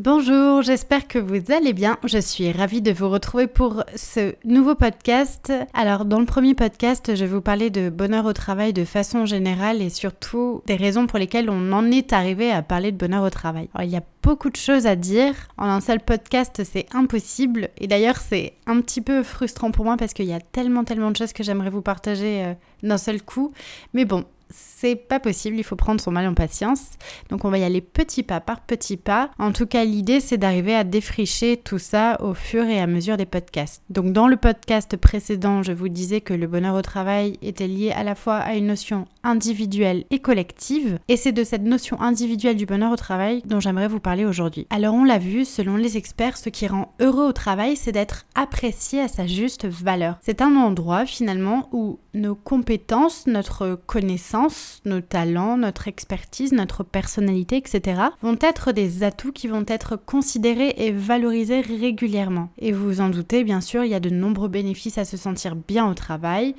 Bonjour, j'espère que vous allez bien. Je suis ravie de vous retrouver pour ce nouveau podcast. Alors, dans le premier podcast, je vais vous parler de bonheur au travail de façon générale et surtout des raisons pour lesquelles on en est arrivé à parler de bonheur au travail. Il y a beaucoup de choses à dire. En un seul podcast, c'est impossible. Et d'ailleurs, c'est un petit peu frustrant pour moi parce qu'il y a tellement, tellement de choses que j'aimerais vous partager euh, d'un seul coup. Mais bon, c'est pas possible, il faut prendre son mal en patience. Donc on va y aller petit pas par petit pas. En tout cas, l'idée c'est d'arriver à défricher tout ça au fur et à mesure des podcasts. Donc dans le podcast précédent, je vous disais que le bonheur au travail était lié à la fois à une notion individuelle et collective, et c'est de cette notion individuelle du bonheur au travail dont j'aimerais vous parler aujourd'hui. Alors on l'a vu, selon les experts, ce qui rend heureux au travail, c'est d'être apprécié à sa juste valeur. C'est un endroit finalement où nos compétences, notre connaissance, nos talents, notre expertise, notre personnalité, etc. vont être des atouts qui vont être considérés et valorisés régulièrement. Et vous vous en doutez, bien sûr, il y a de nombreux bénéfices à se sentir bien au travail.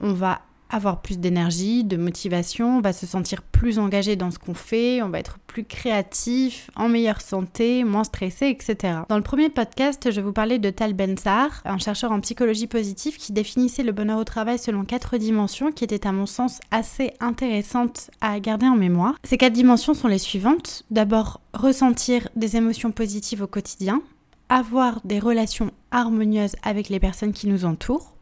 On va avoir plus d'énergie, de motivation, on va se sentir plus engagé dans ce qu'on fait, on va être plus créatif, en meilleure santé, moins stressé, etc. Dans le premier podcast, je vous parlais de Tal Ben-Sahar, un chercheur en psychologie positive qui définissait le bonheur au travail selon quatre dimensions qui étaient à mon sens assez intéressantes à garder en mémoire. Ces quatre dimensions sont les suivantes. D'abord, ressentir des émotions positives au quotidien, avoir des relations harmonieuses avec les personnes qui nous entourent,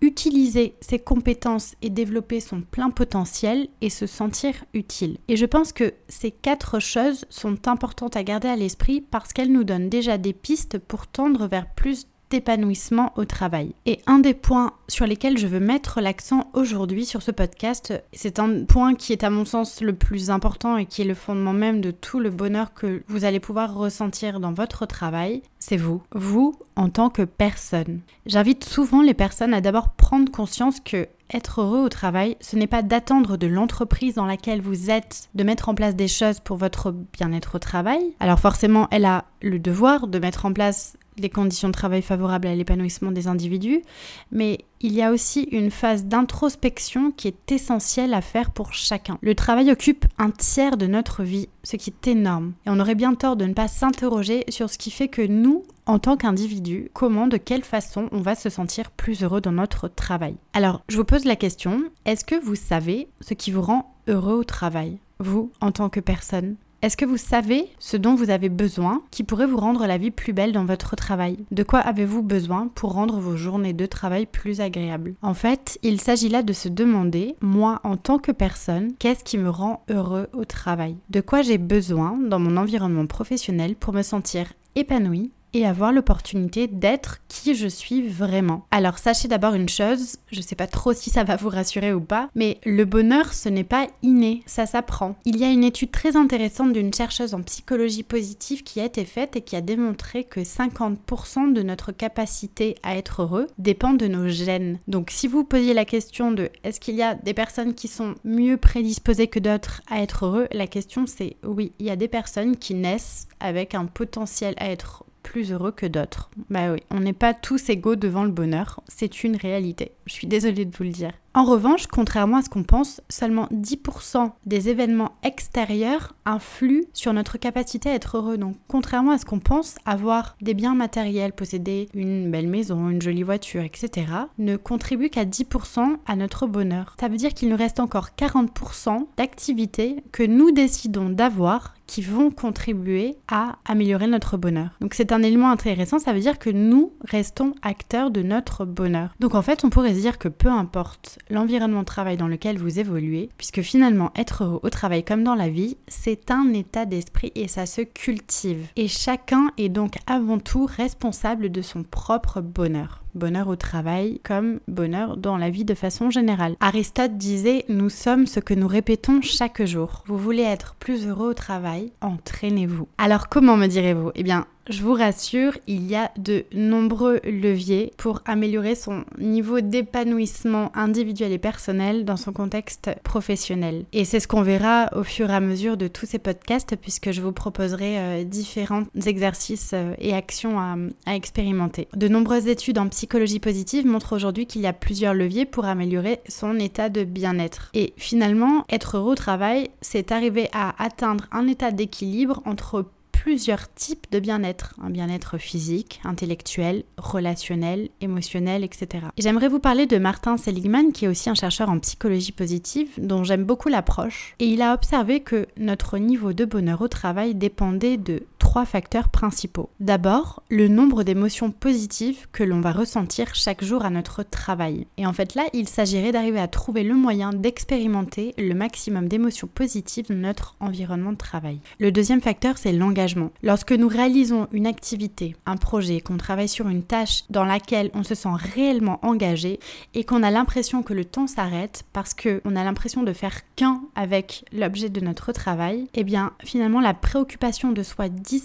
utiliser ses compétences et développer son plein potentiel et se sentir utile. Et je pense que ces quatre choses sont importantes à garder à l'esprit parce qu'elles nous donnent déjà des pistes pour tendre vers plus d'épanouissement au travail. Et un des points sur lesquels je veux mettre l'accent aujourd'hui sur ce podcast, c'est un point qui est à mon sens le plus important et qui est le fondement même de tout le bonheur que vous allez pouvoir ressentir dans votre travail, c'est vous. Vous en tant que personne. J'invite souvent les personnes à d'abord prendre conscience que être heureux au travail, ce n'est pas d'attendre de l'entreprise dans laquelle vous êtes de mettre en place des choses pour votre bien-être au travail. Alors forcément, elle a le devoir de mettre en place les conditions de travail favorables à l'épanouissement des individus, mais il y a aussi une phase d'introspection qui est essentielle à faire pour chacun. Le travail occupe un tiers de notre vie, ce qui est énorme, et on aurait bien tort de ne pas s'interroger sur ce qui fait que nous, en tant qu'individu, comment, de quelle façon on va se sentir plus heureux dans notre travail. Alors, je vous pose la question, est-ce que vous savez ce qui vous rend heureux au travail? Vous, en tant que personne? Est-ce que vous savez ce dont vous avez besoin qui pourrait vous rendre la vie plus belle dans votre travail? De quoi avez-vous besoin pour rendre vos journées de travail plus agréables? En fait, il s'agit là de se demander, moi en tant que personne, qu'est-ce qui me rend heureux au travail? De quoi j'ai besoin dans mon environnement professionnel pour me sentir épanoui et avoir l'opportunité d'être qui je suis vraiment. Alors sachez d'abord une chose, je sais pas trop si ça va vous rassurer ou pas, mais le bonheur ce n'est pas inné, ça s'apprend. Il y a une étude très intéressante d'une chercheuse en psychologie positive qui a été faite et qui a démontré que 50% de notre capacité à être heureux dépend de nos gènes. Donc si vous posiez la question de est-ce qu'il y a des personnes qui sont mieux prédisposées que d'autres à être heureux, la question c'est oui, il y a des personnes qui naissent avec un potentiel à être plus heureux que d'autres. Bah oui, on n'est pas tous égaux devant le bonheur, c'est une réalité. Je suis désolée de vous le dire. En revanche, contrairement à ce qu'on pense, seulement 10% des événements extérieurs influent sur notre capacité à être heureux. Donc, contrairement à ce qu'on pense, avoir des biens matériels, posséder une belle maison, une jolie voiture, etc., ne contribue qu'à 10% à notre bonheur. Ça veut dire qu'il nous reste encore 40% d'activités que nous décidons d'avoir qui vont contribuer à améliorer notre bonheur. Donc c'est un élément intéressant, ça veut dire que nous restons acteurs de notre bonheur. Donc en fait, on pourrait se dire que peu importe l'environnement de travail dans lequel vous évoluez, puisque finalement être heureux au travail comme dans la vie, c'est un état d'esprit et ça se cultive. Et chacun est donc avant tout responsable de son propre bonheur bonheur au travail comme bonheur dans la vie de façon générale. Aristote disait Nous sommes ce que nous répétons chaque jour. Vous voulez être plus heureux au travail Entraînez-vous. Alors comment me direz-vous? Eh bien, je vous rassure, il y a de nombreux leviers pour améliorer son niveau d'épanouissement individuel et personnel dans son contexte professionnel. Et c'est ce qu'on verra au fur et à mesure de tous ces podcasts puisque je vous proposerai euh, différents exercices euh, et actions à, expérimenter. De nombreuses études en psychologie positive montrent aujourd'hui qu'il y a plusieurs leviers pour améliorer son état de bien-être. Et finalement, être heureux au travail, c'est arriver à atteindre un état d'équilibre entre plusieurs types de bien-être. Un bien-être physique, intellectuel, relationnel, émotionnel, etc. J'aimerais vous parler de Martin Seligman, qui est aussi un chercheur en psychologie positive, dont j'aime beaucoup l'approche. Et il a observé que notre niveau de bonheur au travail dépendait de trois facteurs principaux. D'abord, le nombre d'émotions positives que l'on va ressentir chaque jour à notre travail. Et en fait là, il s'agirait d'arriver à trouver le moyen d'expérimenter le maximum d'émotions positives dans notre environnement de travail. Le deuxième facteur, c'est l'engagement. Lorsque nous réalisons une activité, un projet, qu'on travaille sur une tâche dans laquelle on se sent réellement engagé et qu'on a l'impression que le temps s'arrête parce qu'on a l'impression de faire qu'un avec l'objet de notre travail, eh bien finalement la préoccupation de soi disparaît,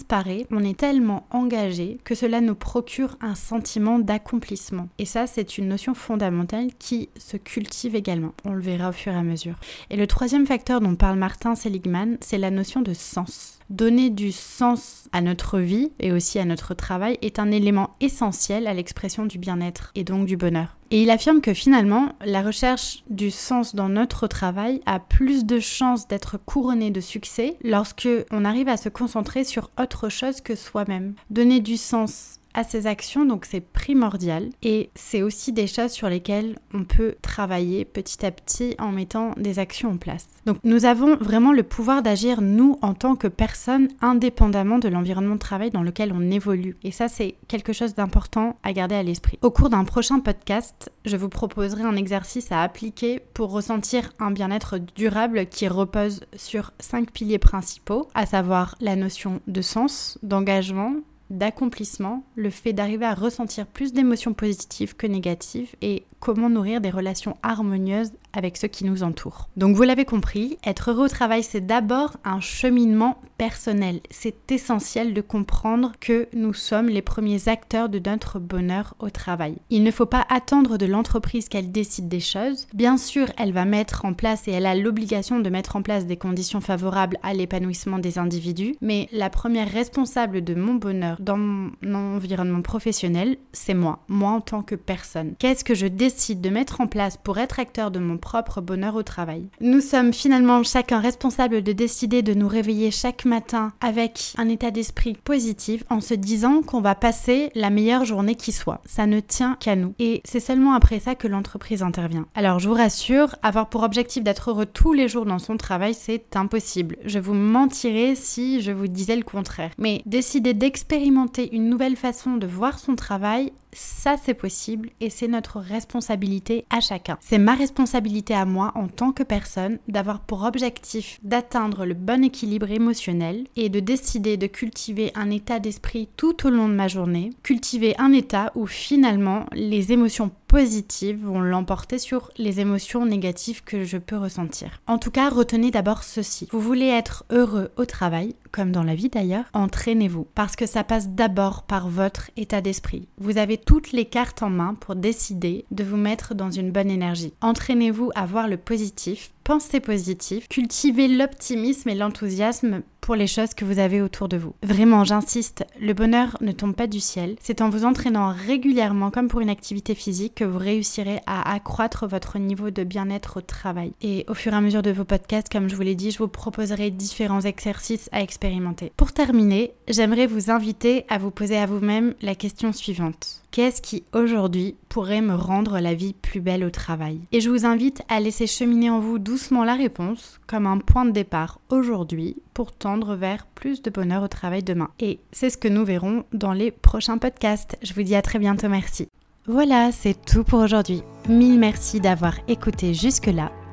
on est tellement engagé que cela nous procure un sentiment d'accomplissement. Et ça, c'est une notion fondamentale qui se cultive également. On le verra au fur et à mesure. Et le troisième facteur dont parle Martin Seligman, c'est la notion de sens. Donner du sens à notre vie et aussi à notre travail est un élément essentiel à l'expression du bien-être et donc du bonheur. Et il affirme que finalement, la recherche du sens dans notre travail a plus de chances d'être couronnée de succès lorsque on arrive à se concentrer sur autre chose que soi-même. Donner du sens à ses actions, donc c'est primordial. Et c'est aussi des choses sur lesquelles on peut travailler petit à petit en mettant des actions en place. Donc nous avons vraiment le pouvoir d'agir, nous, en tant que personnes, indépendamment de l'environnement de travail dans lequel on évolue. Et ça, c'est quelque chose d'important à garder à l'esprit. Au cours d'un prochain podcast, je vous proposerai un exercice à appliquer pour ressentir un bien-être durable qui repose sur cinq piliers principaux, à savoir la notion de sens, d'engagement, d'accomplissement, le fait d'arriver à ressentir plus d'émotions positives que négatives et comment nourrir des relations harmonieuses avec ceux qui nous entourent. Donc vous l'avez compris, être heureux au travail, c'est d'abord un cheminement personnel. C'est essentiel de comprendre que nous sommes les premiers acteurs de notre bonheur au travail. Il ne faut pas attendre de l'entreprise qu'elle décide des choses. Bien sûr, elle va mettre en place et elle a l'obligation de mettre en place des conditions favorables à l'épanouissement des individus, mais la première responsable de mon bonheur dans mon environnement professionnel, c'est moi, moi en tant que personne. Qu'est-ce que je décide de mettre en place pour être acteur de mon propre bonheur au travail. Nous sommes finalement chacun responsable de décider de nous réveiller chaque matin avec un état d'esprit positif en se disant qu'on va passer la meilleure journée qui soit. Ça ne tient qu'à nous. Et c'est seulement après ça que l'entreprise intervient. Alors je vous rassure, avoir pour objectif d'être heureux tous les jours dans son travail, c'est impossible. Je vous mentirais si je vous disais le contraire. Mais décider d'expérimenter une nouvelle façon de voir son travail ça c'est possible et c'est notre responsabilité à chacun. C'est ma responsabilité à moi en tant que personne d'avoir pour objectif d'atteindre le bon équilibre émotionnel et de décider de cultiver un état d'esprit tout au long de ma journée, cultiver un état où finalement les émotions positives vont l'emporter sur les émotions négatives que je peux ressentir. En tout cas, retenez d'abord ceci. Vous voulez être heureux au travail, comme dans la vie d'ailleurs, entraînez-vous parce que ça passe d'abord par votre état d'esprit. Vous avez toutes les cartes en main pour décider de vous mettre dans une bonne énergie. Entraînez-vous à voir le positif pensez positif, cultivez l'optimisme et l'enthousiasme pour les choses que vous avez autour de vous. Vraiment, j'insiste, le bonheur ne tombe pas du ciel. C'est en vous entraînant régulièrement, comme pour une activité physique, que vous réussirez à accroître votre niveau de bien-être au travail. Et au fur et à mesure de vos podcasts, comme je vous l'ai dit, je vous proposerai différents exercices à expérimenter. Pour terminer, j'aimerais vous inviter à vous poser à vous-même la question suivante. Qu'est-ce qui aujourd'hui pourrait me rendre la vie plus belle au travail? Et je vous invite à laisser cheminer en vous doucement la réponse comme un point de départ aujourd'hui pour tendre vers plus de bonheur au travail demain. Et c'est ce que nous verrons dans les prochains podcasts. Je vous dis à très bientôt, merci. Voilà, c'est tout pour aujourd'hui. Mille merci d'avoir écouté jusque-là.